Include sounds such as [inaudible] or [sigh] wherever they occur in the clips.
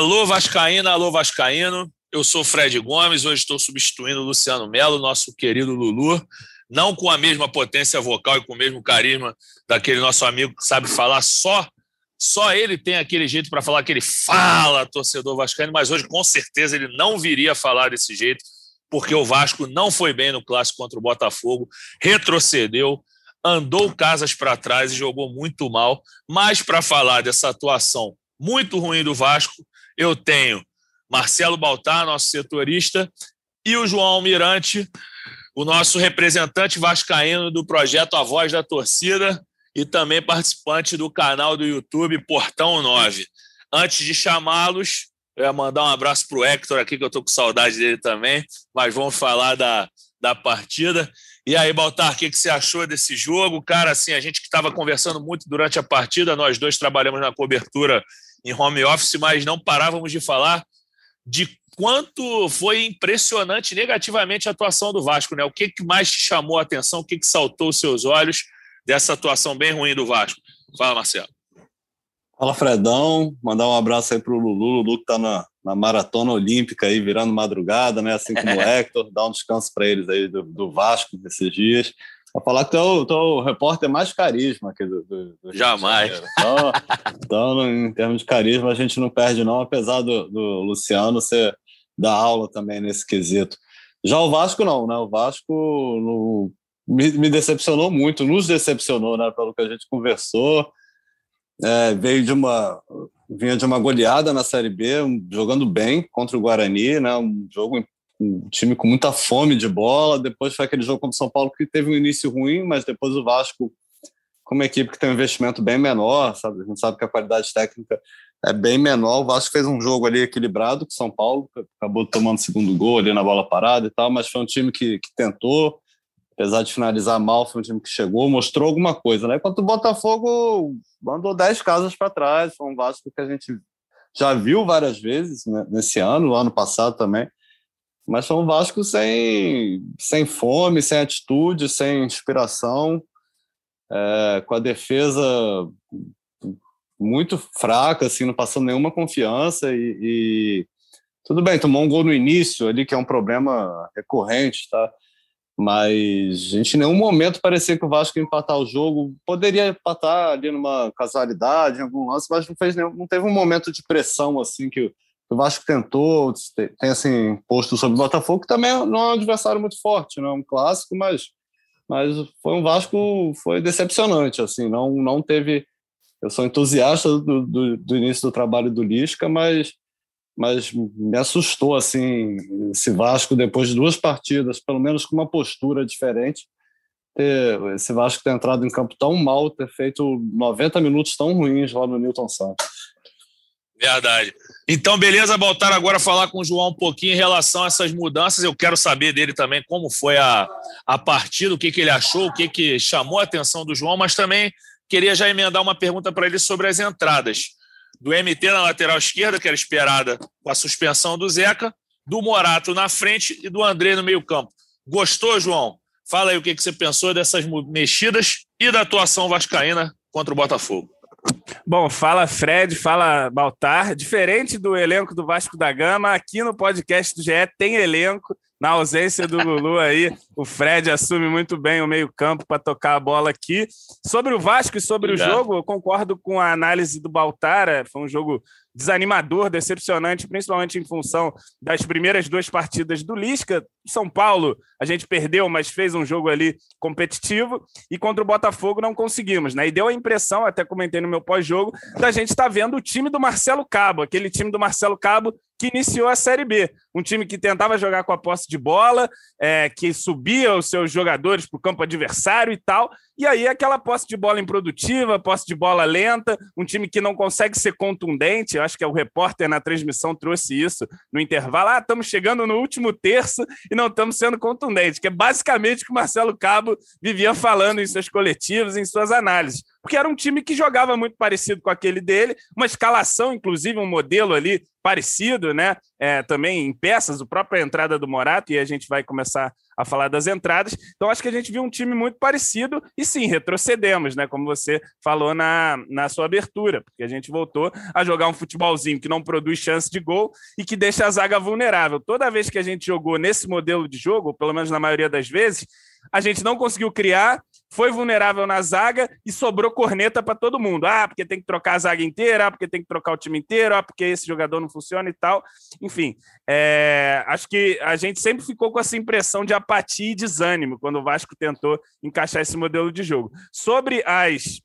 Alô Vascaína, alô Vascaíno. Eu sou Fred Gomes, hoje estou substituindo o Luciano Melo, nosso querido Lulu. Não com a mesma potência vocal e com o mesmo carisma daquele nosso amigo que sabe falar só. Só ele tem aquele jeito para falar que ele fala, torcedor vascaíno, mas hoje com certeza ele não viria falar desse jeito, porque o Vasco não foi bem no clássico contra o Botafogo, retrocedeu, andou casas para trás e jogou muito mal. Mas para falar dessa atuação muito ruim do Vasco, eu tenho Marcelo Baltar, nosso setorista, e o João Almirante, o nosso representante vascaíno do projeto A Voz da Torcida e também participante do canal do YouTube Portão 9. Antes de chamá-los, eu ia mandar um abraço para o Hector aqui, que eu estou com saudade dele também, mas vamos falar da, da partida. E aí, Baltar, o que, que você achou desse jogo? Cara, assim, a gente que estava conversando muito durante a partida, nós dois trabalhamos na cobertura em home office, mas não parávamos de falar de quanto foi impressionante negativamente a atuação do Vasco, né? O que, que mais te chamou a atenção, o que, que saltou os seus olhos dessa atuação bem ruim do Vasco? Fala, Marcelo. Fala, Fredão. Mandar um abraço aí pro Lulu. Lulu que tá na, na maratona olímpica aí, virando madrugada, né? Assim como o [laughs] Hector. Dá um descanso para eles aí do, do Vasco nesses dias. Vou falar que é o, tu é o repórter mais carisma aqui do, do, do Jamais. Então, então, em termos de carisma, a gente não perde, não, apesar do, do Luciano ser da aula também nesse quesito. Já o Vasco, não, né? O Vasco no, me, me, decepcionou muito, nos decepcionou, né? Pelo que a gente conversou. É, veio de uma vinha de uma goleada na Série B, jogando bem contra o Guarani, né? Um jogo um time com muita fome de bola. Depois foi aquele jogo contra o São Paulo que teve um início ruim, mas depois o Vasco, como equipe que tem um investimento bem menor, sabe? A gente sabe que a qualidade técnica é bem menor. O Vasco fez um jogo ali equilibrado com o São Paulo, acabou tomando o segundo gol ali na bola parada e tal, mas foi um time que, que tentou, apesar de finalizar mal, foi um time que chegou, mostrou alguma coisa, né? Enquanto o Botafogo mandou 10 casas para trás, foi um Vasco que a gente já viu várias vezes né? nesse ano, ano passado também mas foi um Vasco sem, sem fome, sem atitude, sem inspiração, é, com a defesa muito fraca, assim, não passando nenhuma confiança e, e, tudo bem, tomou um gol no início ali, que é um problema recorrente, tá? Mas gente em nenhum momento parecia que o Vasco ia empatar o jogo. Poderia empatar ali numa casualidade, em algum lance, mas não, fez nenhum, não teve um momento de pressão assim que o Vasco tentou, tem assim, posto sobre o Botafogo, que também não é um adversário muito forte, não é um clássico, mas, mas foi um Vasco, foi decepcionante, assim, não, não teve... Eu sou entusiasta do, do, do início do trabalho do Lisca, mas, mas me assustou, assim, esse Vasco, depois de duas partidas, pelo menos com uma postura diferente, ter, esse Vasco ter entrado em campo tão mal, ter feito 90 minutos tão ruins lá no Newton Santos. Verdade. Então, beleza, voltar agora a falar com o João um pouquinho em relação a essas mudanças. Eu quero saber dele também como foi a, a partida, o que, que ele achou, o que, que chamou a atenção do João, mas também queria já emendar uma pergunta para ele sobre as entradas. Do MT na lateral esquerda, que era esperada com a suspensão do Zeca, do Morato na frente e do André no meio-campo. Gostou, João? Fala aí o que, que você pensou dessas mexidas e da atuação vascaína contra o Botafogo. Bom, fala Fred, fala Baltar. Diferente do elenco do Vasco da Gama, aqui no podcast do GE tem elenco. Na ausência do Lulu aí, o Fred assume muito bem o meio-campo para tocar a bola aqui. Sobre o Vasco e sobre Obrigado. o jogo, eu concordo com a análise do Baltar. Foi um jogo desanimador, decepcionante, principalmente em função das primeiras duas partidas do Lisca. São Paulo, a gente perdeu, mas fez um jogo ali competitivo, e contra o Botafogo não conseguimos, né? E deu a impressão, até comentei no meu pós-jogo, da gente estar tá vendo o time do Marcelo Cabo, aquele time do Marcelo Cabo que iniciou a Série B. Um time que tentava jogar com a posse de bola, é, que subia os seus jogadores para o campo adversário e tal, e aí aquela posse de bola improdutiva, posse de bola lenta, um time que não consegue ser contundente. Eu acho que o repórter na transmissão trouxe isso no intervalo. Ah, estamos chegando no último terço e não estamos sendo contundentes, que é basicamente o que o Marcelo Cabo vivia falando em seus coletivos, em suas análises porque era um time que jogava muito parecido com aquele dele, uma escalação, inclusive, um modelo ali parecido, né? é, também em peças, a própria entrada do Morato, e a gente vai começar a falar das entradas. Então, acho que a gente viu um time muito parecido e sim, retrocedemos, né? Como você falou na, na sua abertura, porque a gente voltou a jogar um futebolzinho que não produz chance de gol e que deixa a zaga vulnerável. Toda vez que a gente jogou nesse modelo de jogo, pelo menos na maioria das vezes, a gente não conseguiu criar, foi vulnerável na zaga e sobrou corneta para todo mundo. Ah, porque tem que trocar a zaga inteira, ah, porque tem que trocar o time inteiro, ah, porque esse jogador não funciona e tal. Enfim, é, acho que a gente sempre ficou com essa impressão de apatia e desânimo quando o Vasco tentou encaixar esse modelo de jogo. Sobre as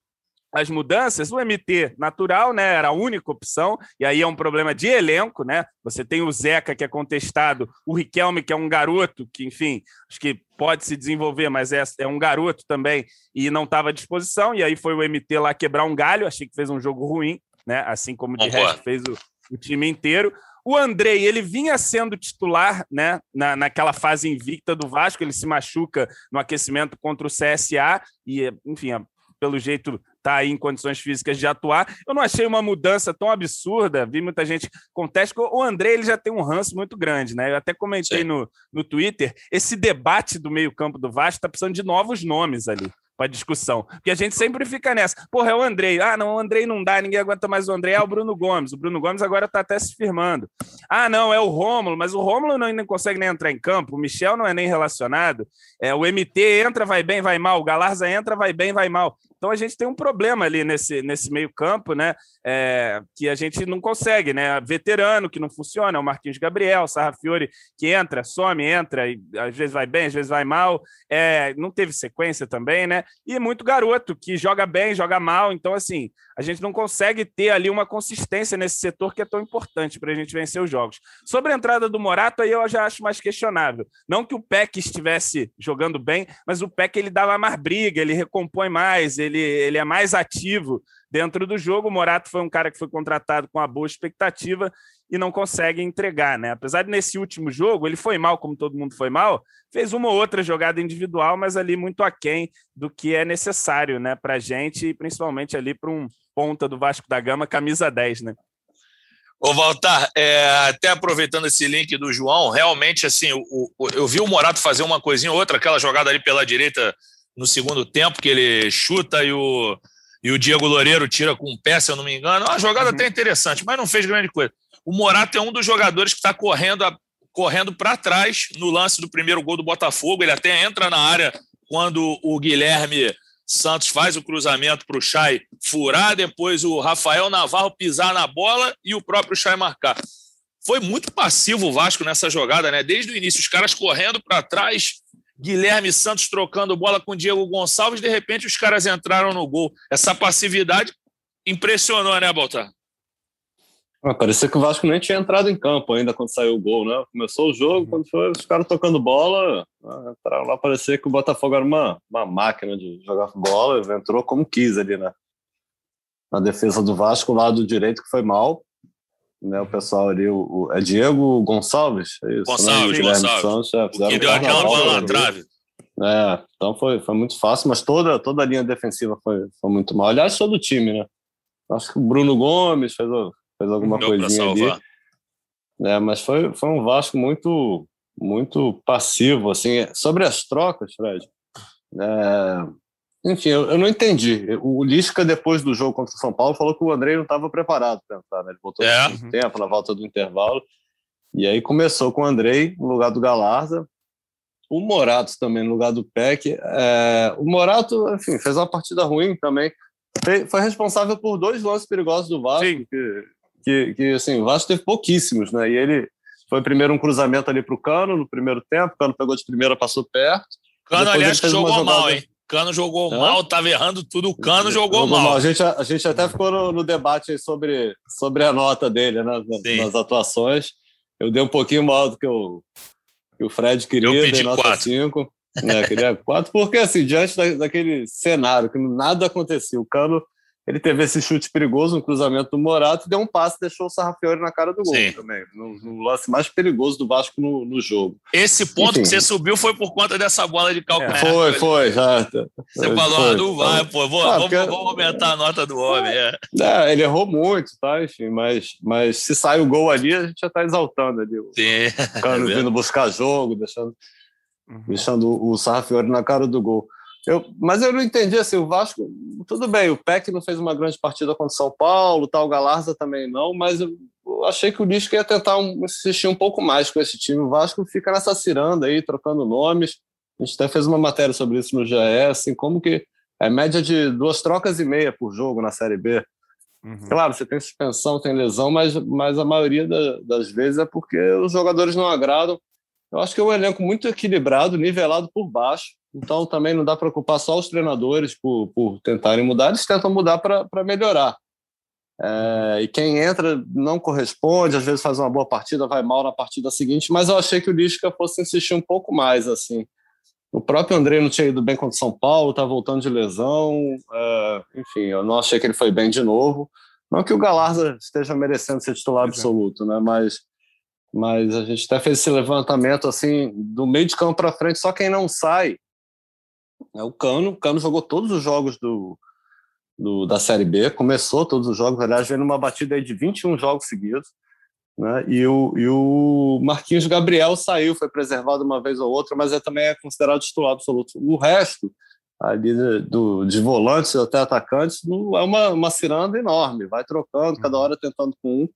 as mudanças, o MT natural, né, era a única opção, e aí é um problema de elenco, né? Você tem o Zeca, que é contestado, o Riquelme, que é um garoto, que, enfim, acho que pode se desenvolver, mas é, é um garoto também, e não estava à disposição, e aí foi o MT lá quebrar um galho, achei que fez um jogo ruim, né? Assim como de resto fez o, o time inteiro. O Andrei, ele vinha sendo titular, né, na, naquela fase invicta do Vasco, ele se machuca no aquecimento contra o CSA e, enfim, pelo jeito está aí em condições físicas de atuar. Eu não achei uma mudança tão absurda, vi muita gente conteste. O André ele já tem um ranço muito grande, né? Eu até comentei no, no Twitter, esse debate do meio-campo do Vasco está precisando de novos nomes ali para discussão. Porque a gente sempre fica nessa. Porra, é o Andrei. Ah, não, o Andrei não dá, ninguém aguenta mais o Andrei. É o Bruno Gomes. O Bruno Gomes agora está até se firmando. Ah, não, é o Rômulo, mas o Rômulo não, não consegue nem entrar em campo. O Michel não é nem relacionado. É, o MT entra, vai bem, vai mal. O Galarza entra, vai bem, vai mal. Então a gente tem um problema ali nesse, nesse meio campo, né? É, que a gente não consegue, né? Veterano que não funciona, é o Marquinhos Gabriel, Sarrafiore que entra, some, entra, e às vezes vai bem, às vezes vai mal. É, não teve sequência também, né? E muito garoto que joga bem, joga mal. Então, assim, a gente não consegue ter ali uma consistência nesse setor que é tão importante para a gente vencer os jogos. Sobre a entrada do Morato, aí eu já acho mais questionável. Não que o Peck estivesse jogando bem, mas o Peck ele dava mais briga, ele recompõe mais, ele é mais ativo dentro do jogo. O Morato foi um cara que foi contratado com uma boa expectativa e não consegue entregar, né? Apesar de nesse último jogo ele foi mal, como todo mundo foi mal, fez uma ou outra jogada individual, mas ali muito aquém do que é necessário, né, para gente e principalmente ali para um ponta do Vasco da Gama, camisa 10, né? Ô, Valtar, é, até aproveitando esse link do João, realmente, assim, o, o, eu vi o Morato fazer uma coisinha ou outra, aquela jogada ali pela direita no segundo tempo, que ele chuta e o, e o Diego Loureiro tira com o pé, se eu não me engano. Uma jogada uhum. até interessante, mas não fez grande coisa. O Morato é um dos jogadores que está correndo, correndo para trás no lance do primeiro gol do Botafogo. Ele até entra na área quando o Guilherme Santos faz o cruzamento para o Chay furar, depois o Rafael Navarro pisar na bola e o próprio Chay marcar. Foi muito passivo o Vasco nessa jogada, né? Desde o início, os caras correndo para trás, Guilherme Santos trocando bola com Diego Gonçalves, de repente os caras entraram no gol. Essa passividade impressionou, né, Baltar? Ah, parecia que o Vasco nem tinha entrado em campo ainda quando saiu o gol, né? Começou o jogo, uhum. quando foi os caras tocando bola, ah, entraram lá, parecia que o Botafogo era uma, uma máquina de jogar bola, entrou como quis ali, né? Na defesa do Vasco, o lado direito que foi mal, né? O pessoal ali, o, o é Diego Gonçalves, é isso, Gonçalves, né? Gonçalves. Santos, é, que deu aquela bola na trave. É, então foi, foi muito fácil, mas toda, toda a linha defensiva foi, foi muito mal. Aliás, todo o time, né? Acho que o Bruno Gomes fez, fez alguma Deu coisinha ali. É, mas foi, foi um Vasco muito muito passivo, assim, sobre as trocas, Fred. É, enfim, eu, eu, não entendi. O Lisca, depois do jogo contra o São Paulo, falou que o André não estava preparado para entrar, né? Ele voltou é. no tempo, na volta do intervalo. E aí começou com o Andrei no lugar do Galarza, o Morato também no lugar do Peck. É, o Morato, enfim, fez uma partida ruim também. Foi responsável por dois lances perigosos do Vasco, Sim. que que, que assim, o Vasco teve pouquíssimos, né? E ele foi primeiro um cruzamento ali para o Cano no primeiro tempo, o Cano pegou de primeira, passou perto. Cano, aliás, jogou jogada... mal, hein? Cano jogou é? mal, estava errando tudo, o Cano jogou, jogou mal. mal. A, gente, a gente até ficou no, no debate sobre, sobre a nota dele, né? Sim. Nas atuações. Eu dei um pouquinho mal do que o, que o Fred queria, eu pedi nota 5. Né, queria quatro, porque assim, diante da, daquele cenário que nada aconteceu, o Cano ele teve esse chute perigoso, um cruzamento do Morato, deu um passe, deixou o Sarrafiori na cara do gol Sim. também, no, no, lance mais perigoso do Vasco no, no jogo. Esse ponto Enfim. que você subiu foi por conta dessa bola de calcanhar. É. Foi, foi, já. Você foi, falou, foi. não vai, pô, vou, ah, porque... vamos, aumentar a nota do homem. É. é. ele errou muito, tá? Enfim, mas, mas se sai o gol ali, a gente já tá exaltando ali. Sim. [laughs] O cara é vindo buscar jogo, deixando, uhum. deixando o Sarrafiori na cara do gol. Eu, mas eu não entendi assim, o Vasco, tudo bem, o Peck não fez uma grande partida contra o São Paulo, tal, o Galarza também não, mas eu, eu achei que o Lisca ia tentar um, insistir um pouco mais com esse time. O Vasco fica nessa ciranda aí, trocando nomes. A gente até fez uma matéria sobre isso no GE, assim, como que é média de duas trocas e meia por jogo na Série B. Uhum. Claro, você tem suspensão, tem lesão, mas, mas a maioria da, das vezes é porque os jogadores não agradam. Eu acho que é um elenco muito equilibrado, nivelado por baixo. Então também não dá para culpar só os treinadores por, por tentarem mudar, eles tentam mudar para melhorar. É, e quem entra não corresponde, às vezes faz uma boa partida, vai mal na partida seguinte, mas eu achei que o Lisca fosse insistir um pouco mais. assim. O próprio André não tinha ido bem contra o São Paulo, está voltando de lesão. É, enfim, eu não achei que ele foi bem de novo. Não que o Galarza esteja merecendo ser titular absoluto, né? mas, mas a gente até fez esse levantamento assim do meio de campo para frente, só quem não sai é o Cano. O Cano jogou todos os jogos do, do, da Série B, começou todos os jogos, aliás, veio numa batida de 21 jogos seguidos. Né? E, o, e o Marquinhos Gabriel saiu, foi preservado uma vez ou outra, mas é, também é considerado titular absoluto. O resto, ali de, do, de volantes até atacantes, é uma, uma ciranda enorme, vai trocando, cada hora tentando com um,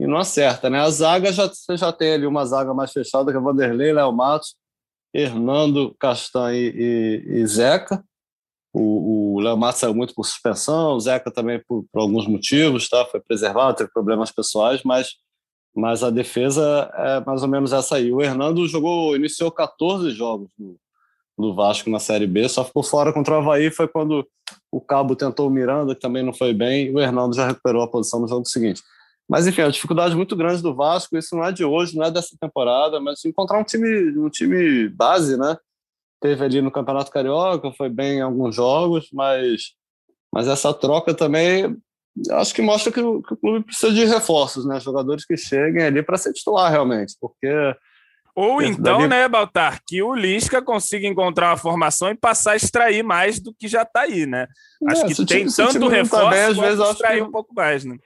e não acerta. Né? A zaga, já, você já tem ali uma zaga mais fechada, que é Vanderlei, Léo Matos, Hernando, Castanho e, e, Zeca. O, o Léo Matos saiu muito por suspensão, o Zeca também por, por, alguns motivos, tá? foi preservado, teve problemas pessoais, mas, mas a defesa é mais ou menos essa aí. O Hernando jogou, iniciou 14 jogos no, no Vasco na Série B, só ficou fora contra o Havaí, foi quando o Cabo tentou o Miranda, que também não foi bem, e o Hernando já recuperou a posição no jogo seguinte. Mas, enfim, a dificuldade muito grande do Vasco, isso não é de hoje, não é dessa temporada, mas encontrar um time, um time base, né? Teve ali no Campeonato Carioca, foi bem em alguns jogos, mas, mas essa troca também acho que mostra que o, que o clube precisa de reforços, né? Jogadores que cheguem ali para ser titular realmente, porque. Ou então, dali... né, Baltar, que o Lisca consiga encontrar uma formação e passar a extrair mais do que já está aí, né? Acho é, que tem time, tanto reforço tá bem, às vezes extrair que... um pouco mais, né?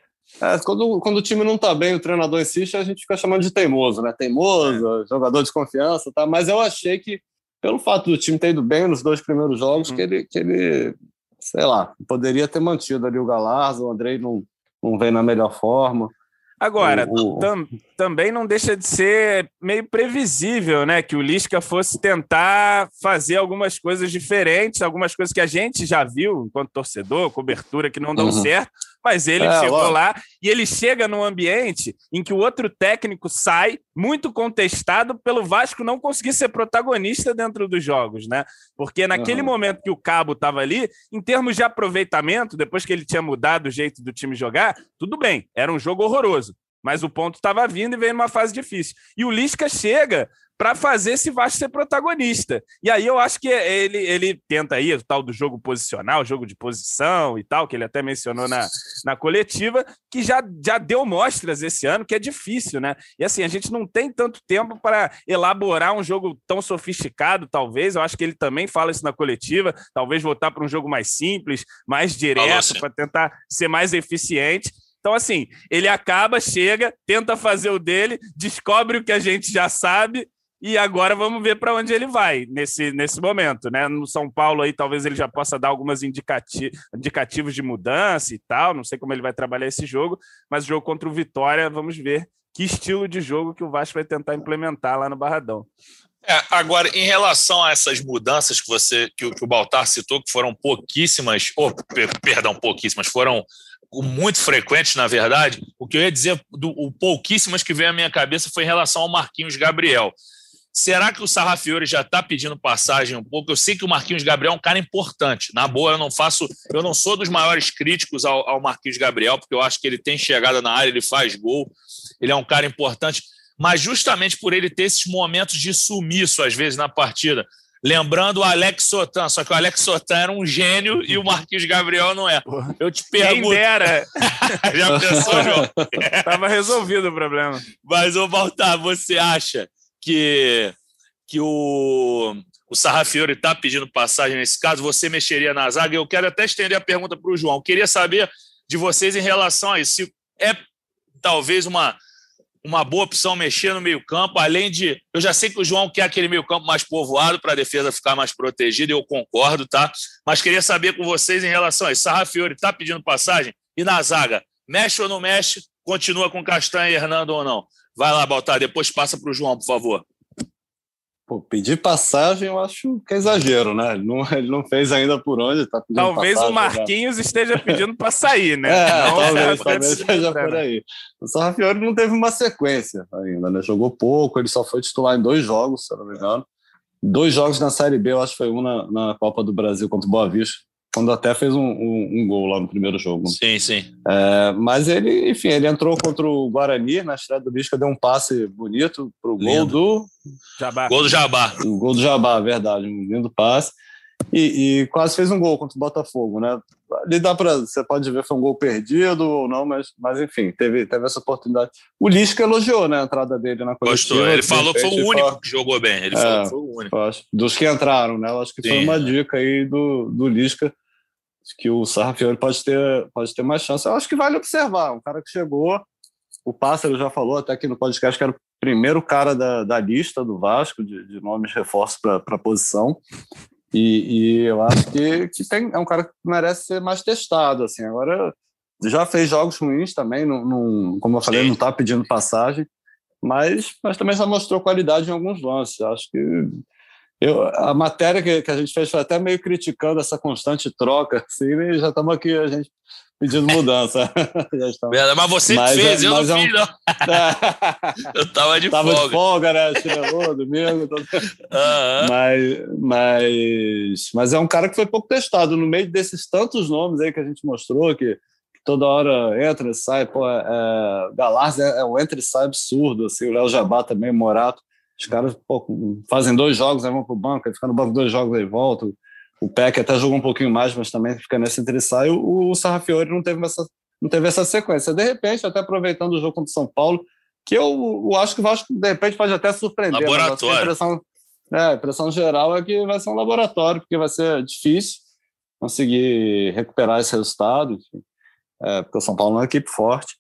É, quando, quando o time não está bem, o treinador insiste, a gente fica chamando de teimoso, né? Teimoso, é. jogador de confiança, tá? Mas eu achei que, pelo fato do time ter ido bem nos dois primeiros jogos, uhum. que, ele, que ele, sei lá, poderia ter mantido ali o Galarza, o Andrei não, não vem na melhor forma. Agora, o... tam, também não deixa de ser meio previsível, né? Que o Lisca fosse tentar fazer algumas coisas diferentes, algumas coisas que a gente já viu enquanto torcedor, cobertura que não dão uhum. certo, mas ele é, chegou lá e ele chega num ambiente em que o outro técnico sai muito contestado pelo Vasco não conseguir ser protagonista dentro dos jogos, né? Porque naquele uhum. momento que o Cabo estava ali, em termos de aproveitamento, depois que ele tinha mudado o jeito do time jogar, tudo bem, era um jogo horroroso. Mas o ponto estava vindo e veio numa fase difícil. E o Lisca chega para fazer esse Vasco ser protagonista. E aí eu acho que ele, ele tenta aí o tal do jogo posicional, jogo de posição e tal, que ele até mencionou na, na coletiva, que já, já deu mostras esse ano, que é difícil, né? E assim, a gente não tem tanto tempo para elaborar um jogo tão sofisticado, talvez. Eu acho que ele também fala isso na coletiva, talvez voltar para um jogo mais simples, mais direto, para tentar ser mais eficiente. Então, assim, ele acaba, chega, tenta fazer o dele, descobre o que a gente já sabe e agora vamos ver para onde ele vai nesse, nesse momento, né? No São Paulo aí talvez ele já possa dar algumas indicati indicativos de mudança e tal. Não sei como ele vai trabalhar esse jogo, mas o jogo contra o Vitória, vamos ver que estilo de jogo que o Vasco vai tentar implementar lá no Barradão. É, agora, em relação a essas mudanças que você que, que o Baltar citou, que foram pouquíssimas, ou perdão, pouquíssimas, foram muito frequentes, na verdade, o que eu ia dizer, do, o pouquíssimas que veio à minha cabeça foi em relação ao Marquinhos Gabriel. Será que o Sarrafiore já está pedindo passagem um pouco? Eu sei que o Marquinhos Gabriel é um cara importante. Na boa, eu não faço, eu não sou dos maiores críticos ao, ao Marquinhos Gabriel, porque eu acho que ele tem chegada na área, ele faz gol, ele é um cara importante. Mas justamente por ele ter esses momentos de sumiço, às vezes, na partida, lembrando o Alex Sotan, só que o Alex Sotan era um gênio e o Marquinhos Gabriel não é. Eu te pergunto. Quem dera! [laughs] Já pensou, João? [laughs] Tava resolvido o problema. Mas, ô Baltar, você acha que, que o, o Sarrafiori está pedindo passagem nesse caso? Você mexeria na zaga? Eu quero até estender a pergunta para o João. Queria saber de vocês em relação a isso. Se é talvez uma uma boa opção mexer no meio-campo, além de. Eu já sei que o João quer aquele meio-campo mais povoado para a defesa ficar mais protegida, eu concordo, tá? Mas queria saber com vocês em relação a isso. Sarrafiori está pedindo passagem e na zaga, mexe ou não mexe? Continua com Castanha e Hernando ou não? Vai lá, Baltar, depois passa para o João, por favor. Pô, pedir passagem eu acho que é exagero, né? Ele não, [laughs] ele não fez ainda por onde, tá pedindo Talvez passagem, o Marquinhos já. esteja pedindo para sair, né? [laughs] É, não, talvez, talvez seja por aí. O Sarrafiori não teve uma sequência ainda, né? Jogou pouco, ele só foi titular em dois jogos, se eu não me engano. Dois jogos na Série B, eu acho que foi um na, na Copa do Brasil contra o Boa Vista, quando até fez um, um, um, gol lá no primeiro jogo. Sim, sim. É, mas ele, enfim, ele entrou contra o Guarani na estreia do Lisca, deu um passe bonito pro gol lindo. do Jabá. Gol do Jabá. O gol do Jabá, verdade, um lindo passe. E, e, quase fez um gol contra o Botafogo, né? Ali dá para você pode ver foi um gol perdido ou não, mas, mas enfim, teve, teve essa oportunidade. O Lisca elogiou né, a entrada dele na coletiva. Gostou, ele falou que foi o único que jogou bem. Ele é, falou que foi o único. Acho, dos que entraram, né? Eu acho que Sim. foi uma dica aí do, do Lisca que o Sarrafiori pode ter, pode ter mais chance. Eu acho que vale observar. Um cara que chegou, o Pássaro já falou até aqui no podcast que era o primeiro cara da, da lista do Vasco, de, de nomes de reforço para a posição. E, e, eu acho que, que tem, é um cara que merece ser mais testado. Assim. Agora, já fez jogos ruins também, não, não, como eu falei, não está pedindo passagem, mas, mas também já mostrou qualidade em alguns lances. Acho que eu, a matéria que, que, a gente fez foi até meio criticando essa constante troca, assim, e já estamos aqui, a gente pedindo mudança. [laughs] mas você mas, fez, é, eu não é um... fiz, não. [laughs] eu estava de tava folga. Tava de folga, né? Chinelou, domingo. Todo... Uhum. Mas, mas, mas é um cara que foi pouco testado. No meio desses tantos nomes aí que a gente mostrou, que, que toda hora entra e sai, pô, é, é Galarz é, é um entra e sai absurdo, assim, o Léo Jabá também, Morato. Os caras pô, fazem dois jogos, aí vão para o banco, aí fica no banco dois jogos, aí voltam. O Peck até jogou um pouquinho mais, mas também fica nesse entre sai. O, o Sarrafiori não teve, essa, não teve essa sequência. De repente, até aproveitando o jogo contra o São Paulo, que eu, eu acho que o Vasco, de repente, pode até surpreender. Laboratório. A impressão, é, a impressão geral é que vai ser um laboratório, porque vai ser difícil conseguir recuperar esse resultado, é, porque o São Paulo é uma equipe forte,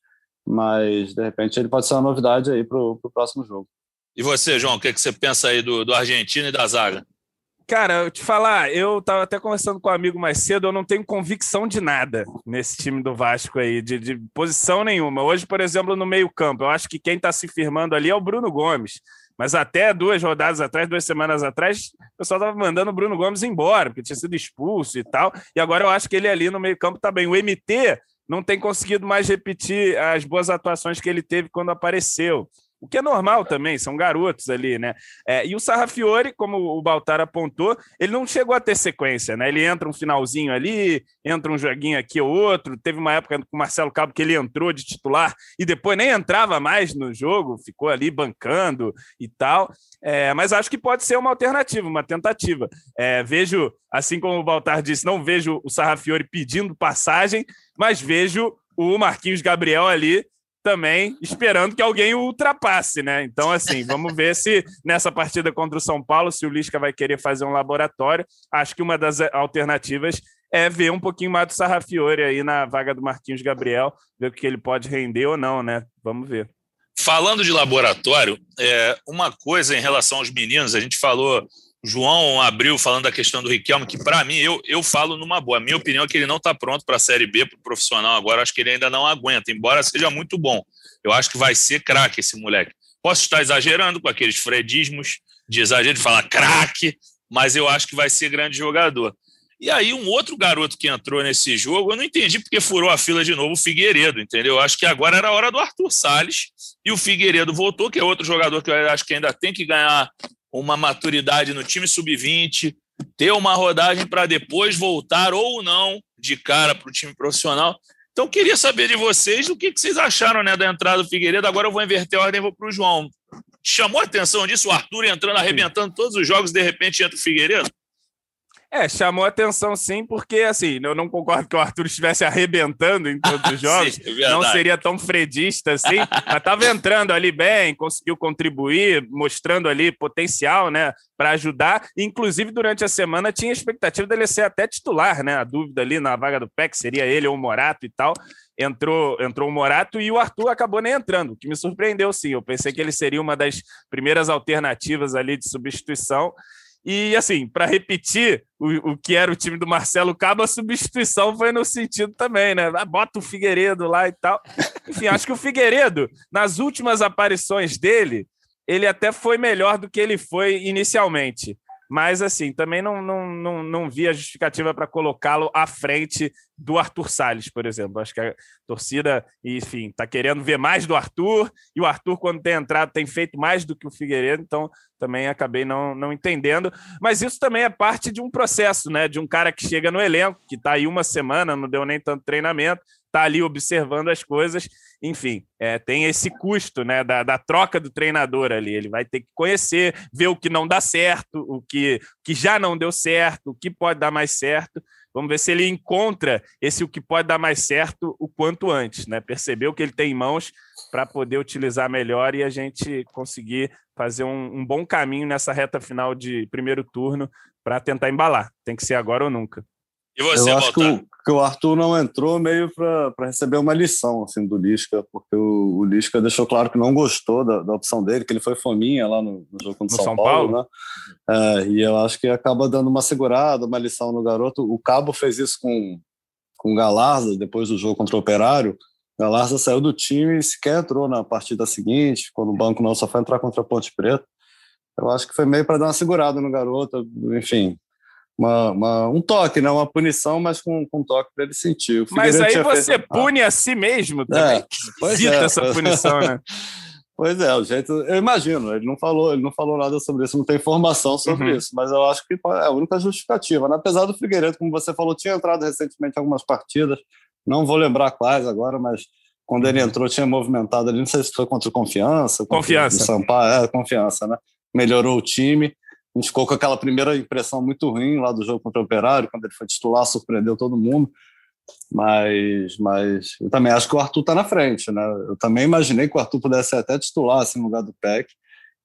mas de repente ele pode ser uma novidade aí para o próximo jogo. E você, João, o que, é que você pensa aí do, do Argentina e da zaga? Cara, eu te falar, eu tava até conversando com um amigo mais cedo, eu não tenho convicção de nada nesse time do Vasco aí, de, de posição nenhuma. Hoje, por exemplo, no meio-campo, eu acho que quem está se firmando ali é o Bruno Gomes. Mas até duas rodadas atrás, duas semanas atrás, o pessoal estava mandando o Bruno Gomes embora, porque tinha sido expulso e tal. E agora eu acho que ele ali no meio-campo tá bem. O MT não tem conseguido mais repetir as boas atuações que ele teve quando apareceu o que é normal também, são garotos ali, né? É, e o Sarrafiore, como o Baltar apontou, ele não chegou a ter sequência, né? Ele entra um finalzinho ali, entra um joguinho aqui ou outro. Teve uma época com o Marcelo Cabo que ele entrou de titular e depois nem entrava mais no jogo, ficou ali bancando e tal. É, mas acho que pode ser uma alternativa, uma tentativa. É, vejo, assim como o Baltar disse, não vejo o Sarrafiore pedindo passagem, mas vejo o Marquinhos Gabriel ali também esperando que alguém o ultrapasse, né? Então, assim, [laughs] vamos ver se nessa partida contra o São Paulo, se o Lisca vai querer fazer um laboratório. Acho que uma das alternativas é ver um pouquinho mais do Sarrafiore aí na vaga do Marquinhos Gabriel, ver o que ele pode render ou não, né? Vamos ver. Falando de laboratório, é, uma coisa em relação aos meninos, a gente falou João abriu falando da questão do Riquelme, que para mim, eu, eu falo numa boa. A minha opinião é que ele não está pronto para a Série B, para o profissional agora. Acho que ele ainda não aguenta, embora seja muito bom. Eu acho que vai ser craque esse moleque. Posso estar exagerando com aqueles fredismos de exagero, de falar craque, mas eu acho que vai ser grande jogador. E aí, um outro garoto que entrou nesse jogo, eu não entendi porque furou a fila de novo o Figueiredo, entendeu? Eu acho que agora era a hora do Arthur Salles e o Figueiredo voltou, que é outro jogador que eu acho que ainda tem que ganhar uma maturidade no time sub-20, ter uma rodagem para depois voltar ou não de cara para o time profissional. Então, queria saber de vocês o que, vocês acharam né, da entrada do Figueiredo. Agora eu vou inverter a ordem e vou para o João. chamou a atenção disso? O Arthur entrando, arrebentando todos os jogos, de repente entra o Figueiredo? É, chamou atenção sim, porque assim, eu não concordo que o Arthur estivesse arrebentando em todos os [laughs] jogos. sim, é não seria tão fredista assim, mas estava entrando ali bem, conseguiu contribuir, mostrando ali potencial, né, para ajudar. Inclusive, durante a semana tinha expectativa dele ser até titular, né? A dúvida ali na vaga do PEC seria ele ou o Morato e tal. Entrou, entrou o Morato e o Arthur acabou nem entrando, o que me surpreendeu sim. Eu pensei que ele seria uma das primeiras alternativas ali de substituição. E, assim, para repetir o, o que era o time do Marcelo Cabo, a substituição foi no sentido também, né? Ah, bota o Figueiredo lá e tal. Enfim, acho que o Figueiredo, nas últimas aparições dele, ele até foi melhor do que ele foi inicialmente. Mas, assim, também não, não, não, não vi a justificativa para colocá-lo à frente do Arthur Salles, por exemplo. Acho que a torcida, enfim, está querendo ver mais do Arthur, e o Arthur, quando tem entrado, tem feito mais do que o Figueiredo, então também acabei não, não entendendo. Mas isso também é parte de um processo, né? De um cara que chega no elenco, que está aí uma semana, não deu nem tanto treinamento, está ali observando as coisas. Enfim, é, tem esse custo né, da, da, troca do treinador ali. Ele vai ter que conhecer, ver o que não dá certo, o que, que já não deu certo, o que pode dar mais certo. Vamos ver se ele encontra esse o que pode dar mais certo o quanto antes, né? Perceber o que ele tem em mãos para poder utilizar melhor e a gente conseguir fazer um, um bom caminho nessa reta final de primeiro turno para tentar embalar. Tem que ser agora ou nunca. E você, Eu acho que o, que o, Arthur não entrou meio para receber uma lição assim, do Lisca, porque o, o Lisca deixou claro que não gostou da, da opção dele, que ele foi fominha lá no, no jogo contra o São, São, Paulo, Paulo? né? É, e eu acho que acaba dando uma segurada, uma lição no garoto. O Cabo fez isso com, com o Galarza, depois do jogo contra o Operário. O Galarza saiu do time e sequer entrou na partida seguinte, ficou no banco não, só foi entrar contra a Ponte Preta. Eu acho que foi meio para dar uma segurada no garoto, enfim, uma, uma, um toque, né? uma punição, mas com, com um toque para ele sentir. Mas aí você pune a si mesmo também. É, é, essa punição, né? [laughs] Pois é, o jeito, eu imagino, ele não falou, ele não falou nada sobre isso, não tem informação sobre uhum. isso, mas eu acho que é a única justificativa. Né? Apesar do Figueiredo, como você falou, tinha entrado recentemente em algumas partidas, não vou lembrar quais agora, mas quando ele entrou tinha movimentado ali, não sei se foi contra o Confiança, Confiança. Sampaio, é, Confiança, né? Melhorou o time a gente ficou com aquela primeira impressão muito ruim lá do jogo contra o Operário, quando ele foi titular, surpreendeu todo mundo. Mas, mas eu também acho que o Arthur está na frente, né? Eu também imaginei que o Arthur pudesse até titular assim, no lugar do Peck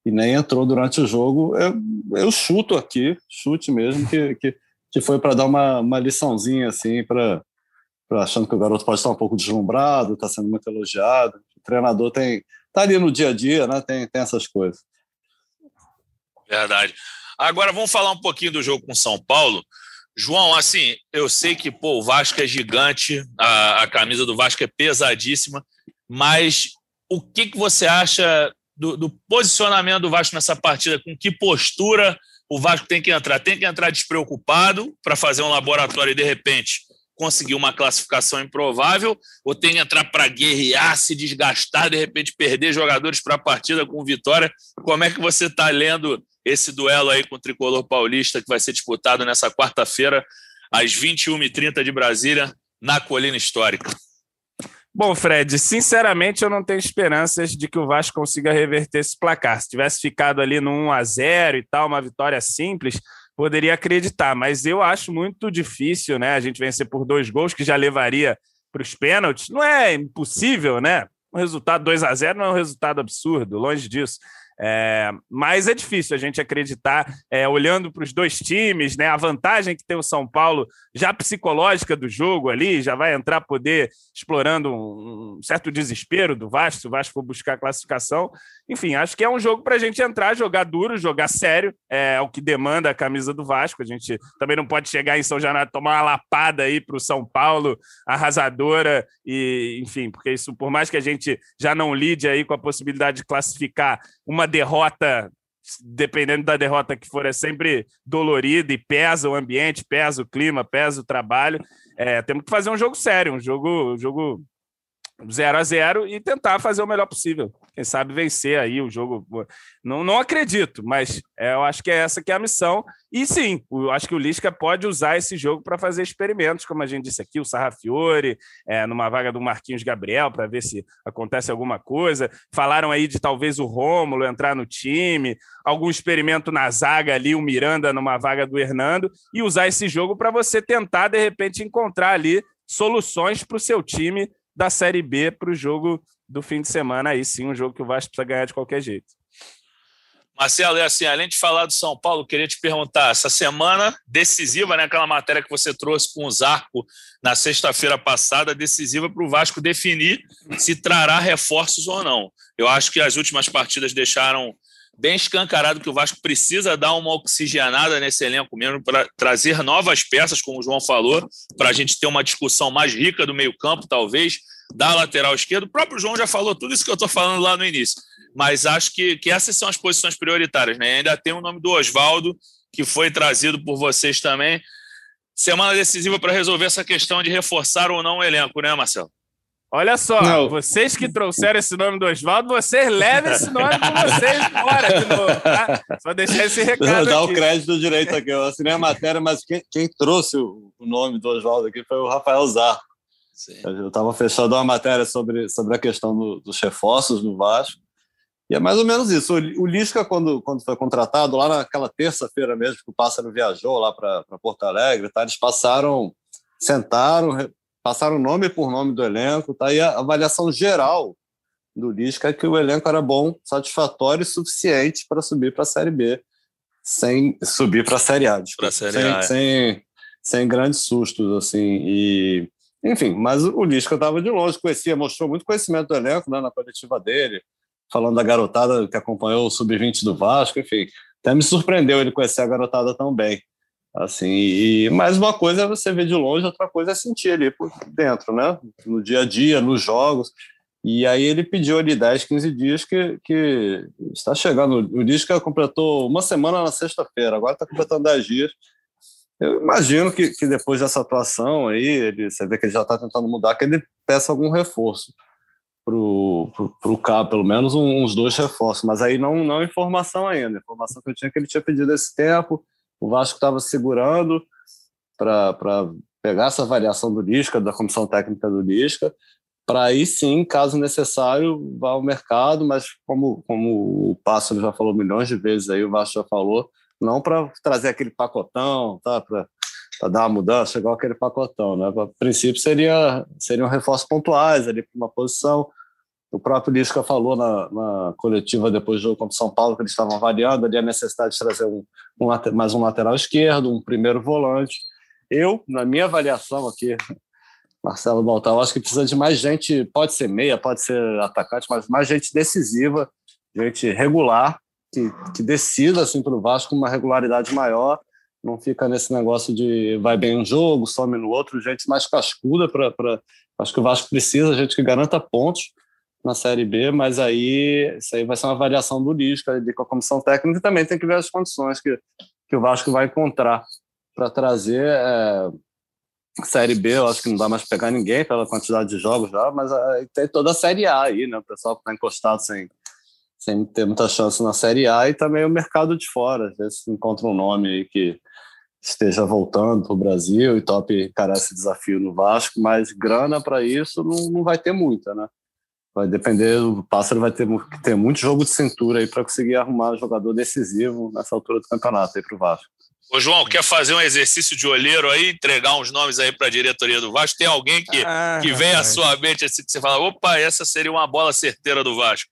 e nem entrou durante o jogo. Eu, eu chuto aqui, chute mesmo, que, que, que foi para dar uma, uma liçãozinha assim, para achando que o garoto pode estar um pouco deslumbrado, está sendo muito elogiado. O treinador tem tá ali no dia a dia, né? Tem, tem essas coisas. Verdade. Agora vamos falar um pouquinho do jogo com São Paulo. João, assim, eu sei que pô, o Vasco é gigante, a, a camisa do Vasco é pesadíssima, mas o que, que você acha do, do, posicionamento do Vasco nessa partida? Com que postura o Vasco tem que entrar? Tem que entrar despreocupado para fazer um laboratório e, de repente, conseguir uma classificação improvável? Ou tem que entrar para guerrear, se desgastar, de repente perder jogadores para a partida com vitória? Como é que você está lendo esse duelo aí com o tricolor paulista que vai ser disputado nessa quarta-feira, às 21h30 de Brasília, na Colina Histórica. Bom, Fred, sinceramente eu não tenho esperanças de que o Vasco consiga reverter esse placar. Se tivesse ficado ali no 1 a 0 e tal, uma vitória simples, poderia acreditar, mas eu acho muito difícil, né? A gente vencer por dois gols, que já levaria para os pênaltis. Não é impossível, né? Um resultado 2 a 0 não é um resultado absurdo, longe disso. É, mas é difícil a gente acreditar, é, olhando para os dois times, né, a vantagem que tem o São Paulo, já psicológica do jogo ali, já vai entrar poder explorando um, um certo desespero do Vasco, se o Vasco for buscar classificação. Enfim, acho que é um jogo para a gente entrar, jogar duro, jogar sério, é o que demanda a camisa do Vasco. A gente também não pode chegar em São Januário tomar uma lapada aí para o São Paulo, arrasadora, e enfim, porque isso, por mais que a gente já não lide aí com a possibilidade de classificar uma derrota, dependendo da derrota que for, é sempre dolorida e pesa o ambiente, pesa o clima, pesa o trabalho. É, temos que fazer um jogo sério, um jogo, um jogo 0 a 0 e tentar fazer o melhor possível. Quem sabe vencer aí o jogo. Não, não acredito, mas é, eu acho que é essa que é a missão. E sim, eu acho que o Lisca pode usar esse jogo para fazer experimentos, como a gente disse aqui, o Sarrafiore, é, numa vaga do Marquinhos Gabriel, para ver se acontece alguma coisa. Falaram aí de talvez o Rômulo entrar no time, algum experimento na zaga ali, o Miranda numa vaga do Hernando, e usar esse jogo para você tentar, de repente, encontrar ali soluções para o seu time da Série B para o jogo do fim de semana. Aí sim, um jogo que o Vasco precisa ganhar de qualquer jeito. Marcelo, é assim, além de falar do São Paulo, queria te perguntar, essa semana decisiva, né, aquela matéria que você trouxe com o Zarco na sexta-feira passada, decisiva para o Vasco definir se trará reforços ou não. Eu acho que as últimas partidas deixaram bem escancarado que o Vasco precisa dar uma oxigenada nesse elenco mesmo para trazer novas peças, como o João falou, para a gente ter uma discussão mais rica do meio-campo, talvez, da lateral esquerda. O próprio João já falou tudo isso que eu estou falando lá no início, mas acho que, que essas são as posições prioritárias. Né? Ainda tem o nome do Oswaldo, que foi trazido por vocês também. Semana decisiva para resolver essa questão de reforçar ou não o elenco, né, Marcelo? Olha só, não. vocês que trouxeram esse nome do Oswaldo, vocês levem esse nome com vocês embora de novo, tá? Só deixar esse recado. Dá o crédito direito aqui. Eu assinei a matéria, mas quem, quem trouxe o, nome do Oswaldo aqui foi o Rafael Zarco. Sim. Eu estava fechando uma matéria sobre, sobre a questão do, dos reforços no Vasco. E é mais ou menos isso. O, o Lisca, quando, quando foi contratado, lá naquela terça-feira mesmo, que o Pássaro viajou lá para Porto Alegre, tá? eles passaram, sentaram, passaram nome por nome do elenco, tá? E a avaliação geral do Lisca é que o elenco era bom, satisfatório e suficiente para subir para a Série B, sem subir para a Série A, desculpa, série sem, a. É. sem, sem grandes sustos, assim, e enfim, mas o Lisca estava de longe, conhecia, mostrou muito conhecimento do elenco né, na coletiva dele, falando da garotada que acompanhou o Sub-20 do Vasco, enfim, até me surpreendeu ele conhecer a garotada tão bem. Assim, e mais uma coisa é você ver de longe, outra coisa é sentir ali por dentro, né? No dia a dia, nos jogos. E aí ele pediu ali 10, 15 dias que, que está chegando. O Lisca completou uma semana na sexta-feira, agora está completando 10 dias. Eu imagino que, que depois dessa atuação aí, ele, você vê que ele já está tentando mudar, que ele peça algum reforço para o Cabo, pelo menos uns dois reforços, mas aí não, não informação ainda. Informação que eu tinha que ele tinha pedido esse tempo, o Vasco estava segurando para pegar essa avaliação do Lisca, da comissão técnica do Lisca, para aí sim, caso necessário, vá ao mercado, mas como, como o Pássaro já falou milhões de vezes aí, o Vasco já falou, não para trazer aquele pacotão, tá? para dar uma mudança, igual aquele pacotão. Né? A princípio seria, seriam reforços pontuais ali para uma posição, o próprio Lisca falou na, na, coletiva depois do jogo contra o São Paulo que eles estavam avaliando ali a necessidade de trazer um, um, mais um lateral esquerdo, um primeiro volante. Eu, na minha avaliação aqui, [laughs] Marcelo Baltar, acho que precisa de mais gente, pode ser meia, pode ser atacante, mas mais gente decisiva, gente regular, que, que decida assim, para o Vasco uma regularidade maior, não fica nesse negócio de vai bem um jogo, some no outro, gente mais cascuda para. Acho que o Vasco precisa, gente que garanta pontos na Série B, mas aí isso aí vai ser uma avaliação do Lisca ali com a comissão técnica e também tem que ver as condições que, que o Vasco vai encontrar para trazer é, Série B, eu acho que não dá mais pegar ninguém pela quantidade de jogos já, mas aí tem toda a Série A aí, né? O pessoal que está encostado sem, sem ter muita chance na Série A e também o mercado de fora. Às vezes encontra um nome aí que esteja voltando para o Brasil e top encarar esse desafio no Vasco, mas grana para isso não, não vai ter muita, né? Vai depender, o Pássaro vai ter que ter muito jogo de cintura aí para conseguir arrumar um jogador decisivo nessa altura do campeonato aí para o Vasco. Ô, João, quer fazer um exercício de olheiro aí, entregar uns nomes aí para a diretoria do Vasco? Tem alguém que, ah, que vem à sua mente assim, que você fala, opa, essa seria uma bola certeira do Vasco?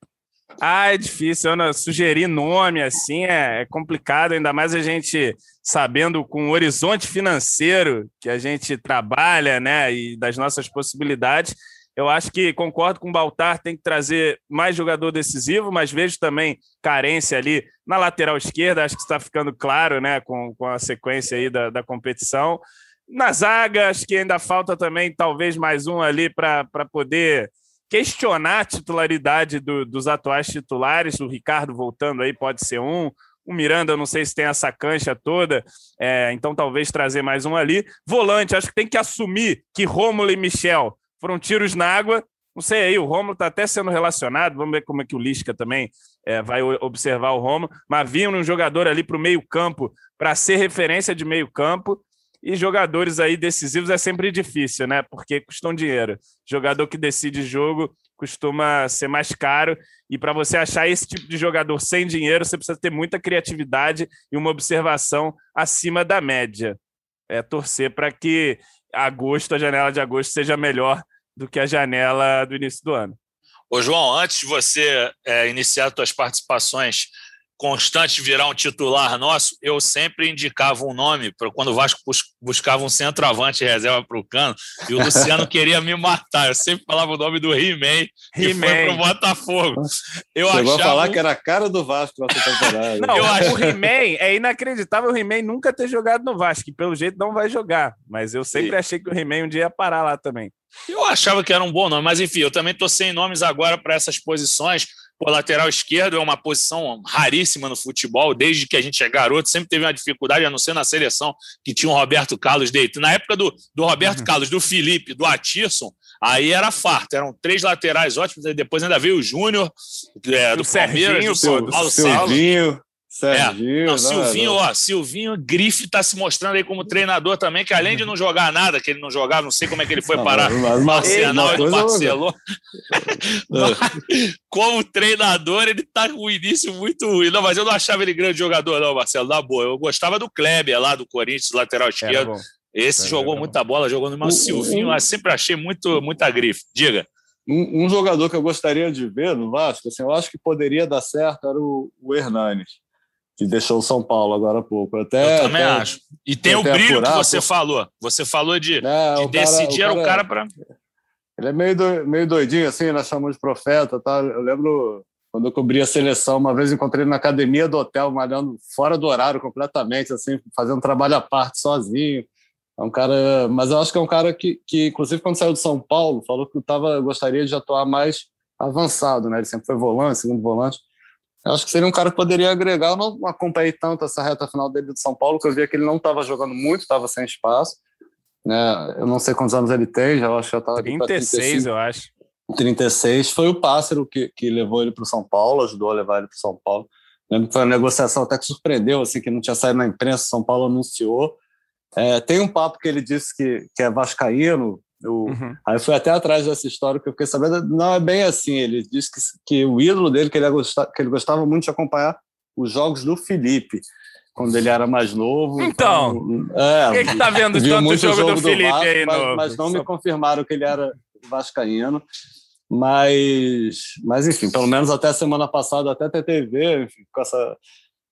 Ah, é difícil. Eu não, sugerir nome assim é, é, complicado, ainda mais a gente sabendo com o horizonte financeiro que a gente trabalha, né, e das nossas possibilidades. Eu acho que concordo com o Baltar, tem que trazer mais jogador decisivo, mas vejo também carência ali na lateral esquerda, acho que está ficando claro né, com, com a sequência aí da, da competição. Na zaga, acho que ainda falta também talvez mais um ali para poder questionar a titularidade do, dos atuais titulares. O Ricardo voltando aí pode ser um. O Miranda, eu não sei se tem essa cancha toda, é, então talvez trazer mais um ali. Volante, acho que tem que assumir que Rômulo e Michel foram tiros na água Não sei aí, o Romulo está até sendo relacionado, vamos ver como é que o Lisca também é, vai observar o Romulo, mas vinha um jogador ali para o meio-campo para ser referência de meio-campo. E jogadores aí decisivos é sempre difícil, né? Porque custam dinheiro. Jogador que decide jogo costuma ser mais caro. E para você achar esse tipo de jogador sem dinheiro, você precisa ter muita criatividade e uma observação acima da média. É torcer para que agosto, a janela de agosto, seja melhor do que a janela do início do ano. Ô, João, antes de você é, iniciar suas participações constante virar um titular nosso, eu sempre indicava um nome para quando o Vasco buscava um centroavante reserva para o Cano, e o Luciano [laughs] queria me matar. Eu sempre falava o nome do He-Man, que foi para o Botafogo. Eu Chegou achava... a falar que era a cara do Vasco nessa temporada. Não, eu acho... o He-Man, é inacreditável o He-Man nunca ter jogado no Vasco, que pelo jeito não vai jogar, mas eu sempre achei que o He-Man um dia ia parar lá também. Eu achava que era um bom nome, mas enfim, eu também estou sem nomes agora para essas posições. O lateral esquerdo é uma posição raríssima no futebol, desde que a gente é garoto, sempre teve uma dificuldade, a não ser na seleção, que tinha o Roberto Carlos deito. Na época do, do Roberto uhum. Carlos, do Felipe, do Atirson, aí era farto, eram três laterais ótimos, aí depois ainda veio o Júnior, é, do Palmeiras, do Paulo Silvinho. Serginho, é. não, Silvinho, ó, Silvinho Grife está se mostrando aí como treinador também, que além de não jogar nada, que ele não jogava, não sei como é que ele foi parar no Arsenal e no Barcelona. como treinador, ele tá com o início muito ruim. Não, mas eu não achava ele grande jogador, não, Marcelo, na boa. Eu gostava do Kleber lá do Corinthians, lateral esquerdo. Esse jogou muita bola, jogou no Silvinho, um, sempre achei muito, muita grife. Diga. Um, um, jogador que eu gostaria de ver no Vasco, assim, eu acho que poderia dar certo, era o, o Hernanes que deixou o São Paulo agora há pouco. Até, eu também até, acho. E tem o brilho que você falou. Você falou de, é, de decidir cara, o cara, para. Ele é meio, do, meio doidinho, assim, nós chamamos de profeta. Tá? Eu lembro quando eu cobri a seleção, uma vez encontrei ele na academia do hotel, malhando fora do horário completamente, assim, fazendo trabalho à parte, sozinho. É um cara, mas eu acho que é um cara que, que inclusive, quando saiu de São Paulo, falou que tava, gostaria de atuar mais avançado, né? Ele sempre foi volante, segundo volante. Eu acho que seria um cara que poderia agregar. Eu não acompanhei tanto essa reta final dele de São Paulo, que eu via que ele não estava jogando muito, estava sem espaço. Né? Eu não sei quantos anos ele tem, já acho que já estava 36, eu acho. 36. Foi o Pássaro que, que levou ele para o São Paulo, ajudou a levar ele para o São Paulo. Lembro que foi uma negociação até que surpreendeu, assim, que não tinha saído na imprensa, São Paulo anunciou. É, tem um papo que ele disse que, que é vascaíno, eu, uhum. Aí fui até atrás dessa história que eu fiquei sabendo. Não é bem assim. Ele disse que, que o ídolo dele, que ele, gostava, que ele gostava muito de acompanhar os jogos do Felipe, quando ele era mais novo. Então, então é, quem que tá vendo tanto jogo, jogo do, do Felipe Vasco, aí? Mas, no... mas não me confirmaram que ele era vascaíno. Mas, mas, enfim, pelo menos até semana passada, até TTV, enfim, com essa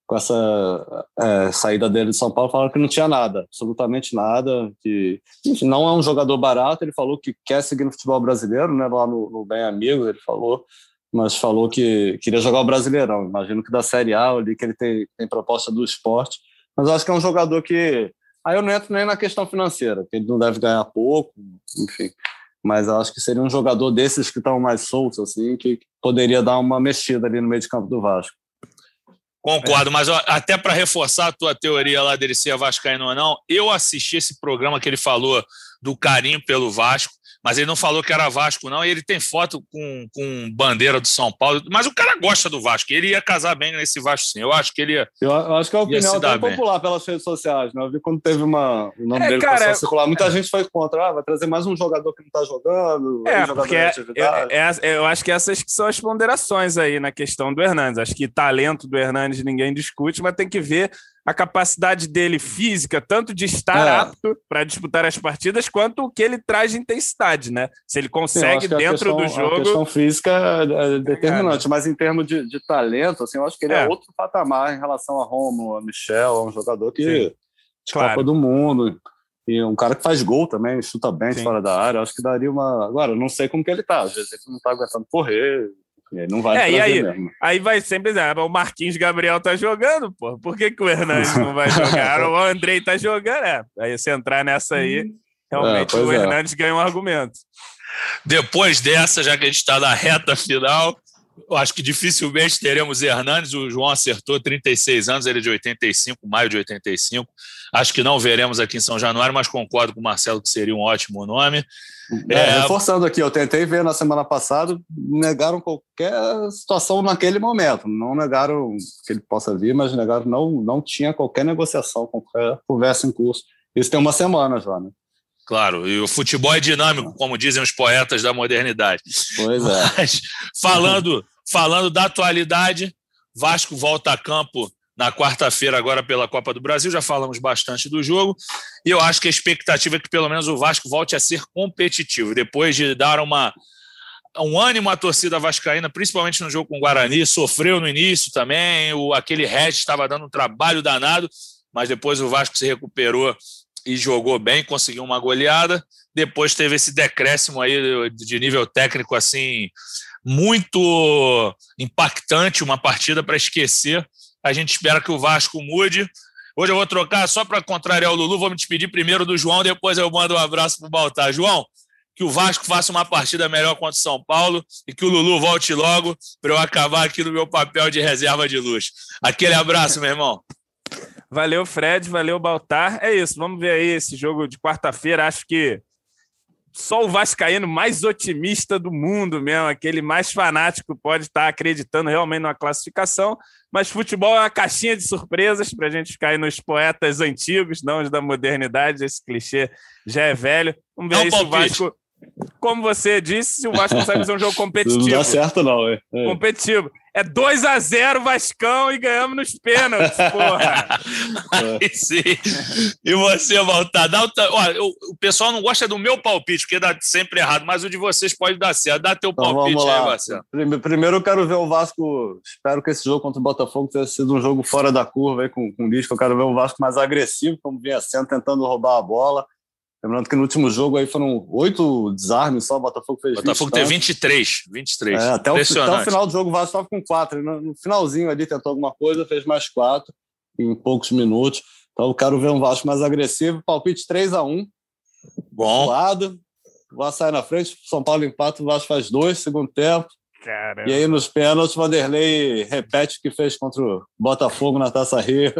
com essa é, saída dele de São Paulo, falaram que não tinha nada, absolutamente nada, que enfim, não é um jogador barato, ele falou que quer seguir no futebol brasileiro, né, lá no, no Bem Amigo, ele falou, mas falou que queria jogar o Brasileirão, imagino que da Série A, ali que ele tem, tem proposta do esporte, mas acho que é um jogador que, aí eu não entro nem na questão financeira, que ele não deve ganhar pouco, enfim, mas acho que seria um jogador desses que estão mais soltos, assim, que poderia dar uma mexida ali no meio de campo do Vasco. Concordo, mas ó, até para reforçar a tua teoria lá dele ser vascaíno ou não, eu assisti esse programa que ele falou do carinho pelo Vasco mas ele não falou que era Vasco, não. E ele tem foto com, com bandeira do São Paulo. Mas o cara gosta do Vasco. Ele ia casar bem nesse Vasco, sim. Eu acho que ele ia. Eu, eu acho que é a opinião até popular pelas redes sociais. Né? Eu vi quando teve uma, o nome é, dele cara, a circular. Muita é... gente foi contra. Ah, vai trazer mais um jogador que não está jogando. É, porque é, é, é, eu acho que essas são as ponderações aí na questão do Hernandes. Acho que talento do Hernandes ninguém discute, mas tem que ver a capacidade dele física, tanto de estar é. apto para disputar as partidas, quanto o que ele traz de intensidade, né? Se ele consegue Sim, dentro questão, do jogo. A questão física é, é determinante, mas em termos de, de, talento, assim, eu acho que ele é. é. outro patamar em relação a Romo, a Michel, a um jogador que Sim. de claro. Copa do Mundo. E um cara que faz gol também, chuta bem Sim. fora da área. Acho que daria uma. Agora, eu não sei como que ele tá. Às vezes ele não tá aguentando correr, não vai é, e aí, mesmo. aí vai sempre dizer, ah, o Marquinhos Gabriel tá jogando, pô. Por que, que o Hernandes [laughs] não vai jogar? o Andrei tá jogando, é. Aí se entrar nessa aí, realmente é, o é. Hernandes ganha um argumento. Depois dessa, já que a gente está na reta final, Eu acho que dificilmente teremos Hernandes. O João acertou 36 anos, ele é de 85, maio de 85. Acho que não veremos aqui em São Januário, mas concordo com o Marcelo que seria um ótimo nome. É, é... Reforçando aqui, eu tentei ver na semana passada, negaram qualquer situação naquele momento. Não negaram que ele possa vir, mas negaram não, não tinha qualquer negociação, qualquer conversa em curso. Isso tem uma semana já, né? Claro, e o futebol é dinâmico, como dizem os poetas da modernidade. Pois é. Mas, falando, falando da atualidade, Vasco volta a campo na quarta-feira, agora pela Copa do Brasil. Já falamos bastante do jogo. E eu acho que a expectativa é que pelo menos o Vasco volte a ser competitivo. Depois de dar uma, um ânimo à torcida vascaína, principalmente no jogo com o Guarani, sofreu no início também. O, aquele Red estava dando um trabalho danado, mas depois o Vasco se recuperou e jogou bem, conseguiu uma goleada. Depois teve esse decréscimo aí de nível técnico assim muito impactante, uma partida para esquecer. A gente espera que o Vasco mude. Hoje eu vou trocar só para contrariar o Lulu. Vou me despedir primeiro do João, depois eu mando um abraço para o Baltar. João, que o Vasco faça uma partida melhor contra o São Paulo e que o Lulu volte logo para eu acabar aqui no meu papel de reserva de luxo. Aquele abraço, meu irmão. Valeu, Fred. Valeu, Baltar. É isso. Vamos ver aí esse jogo de quarta-feira. Acho que só o Vascaíno mais otimista do mundo mesmo, aquele mais fanático, pode estar acreditando realmente na classificação. Mas futebol é uma caixinha de surpresas para a gente ficar aí nos poetas antigos, não os da modernidade. Esse clichê já é velho. Vamos ver aí se o Vasco. Como você disse, se o Vasco consegue fazer um jogo competitivo. [laughs] Não dá certo, não. É. Competitivo. É 2 a 0 Vascão e ganhamos nos pênaltis, porra. [laughs] Aí sim. E você, Valtar? Dá o, Olha, o, pessoal não gosta do meu palpite, porque dá sempre errado, mas o de vocês pode dar certo. Dá teu então, palpite aí, Marcelo. Primeiro eu quero ver o Vasco. Espero que esse jogo contra o Botafogo tenha sido um jogo fora da curva aí com, com o Lisca. Eu quero ver o Vasco mais agressivo, como vinha sendo, tentando roubar a bola. Lembrando que no último jogo aí foram oito desarmes só, o Botafogo fez Botafogo teve 23, 23. É, até, o, até o final do jogo o Vasco estava com quatro. No, no, finalzinho ali tentou alguma coisa, fez mais quatro em poucos minutos. Então eu quero ver um Vasco mais agressivo. Palpite 3 a 1 Bom. Lado. O Vasco sai na frente, São Paulo empata, o Vasco faz dois, segundo tempo. Caramba. E aí nos pênaltis, o Vanderlei repete o que fez contra o Botafogo na Taça Rio.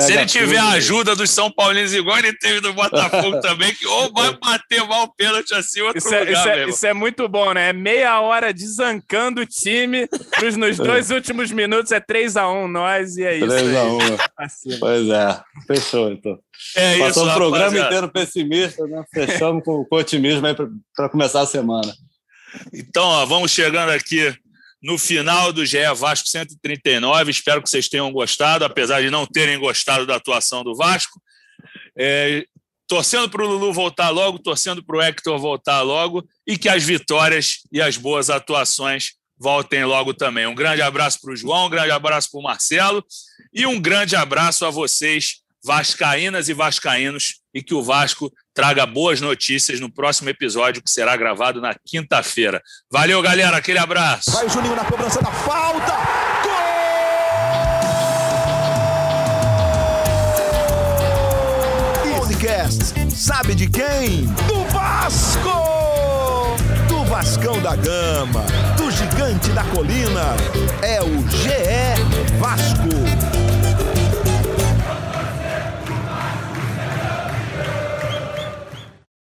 Se ele tiver a ajuda dos São Paulinos, igual ele teve do Botafogo [laughs] também, que ou vai bater mal o pênalti assim, outro isso é, lugar, isso, é, isso é, muito bom, né? É meia hora desancando o time, nos, nos [laughs] dois últimos minutos é 3x1 nós, e é isso. 3x1. [laughs] pois é, fechou então. É Passou isso, o programa rapaziada. inteiro pessimista, né? Fechamos com, com otimismo aí para começar a semana. Então, ó, vamos chegando aqui no final do GE Vasco 139. Espero que vocês tenham gostado, apesar de não terem gostado da atuação do Vasco. É, torcendo para o Lulu voltar logo, torcendo para o Hector voltar logo e que as vitórias e as boas atuações voltem logo também. Um grande abraço para o João, um grande abraço para o Marcelo e um grande abraço a vocês, vascaínas e vascaínos, e que o Vasco traga boas notícias no próximo episódio, que será gravado na quinta-feira. Valeu, galera. Aquele abraço. Vai Juninho na cobrança da falta. Gol! Podcast. Sabe de quem? Do Vasco! Do Vascão da Gama. Do Gigante da Colina. É o GE Vasco.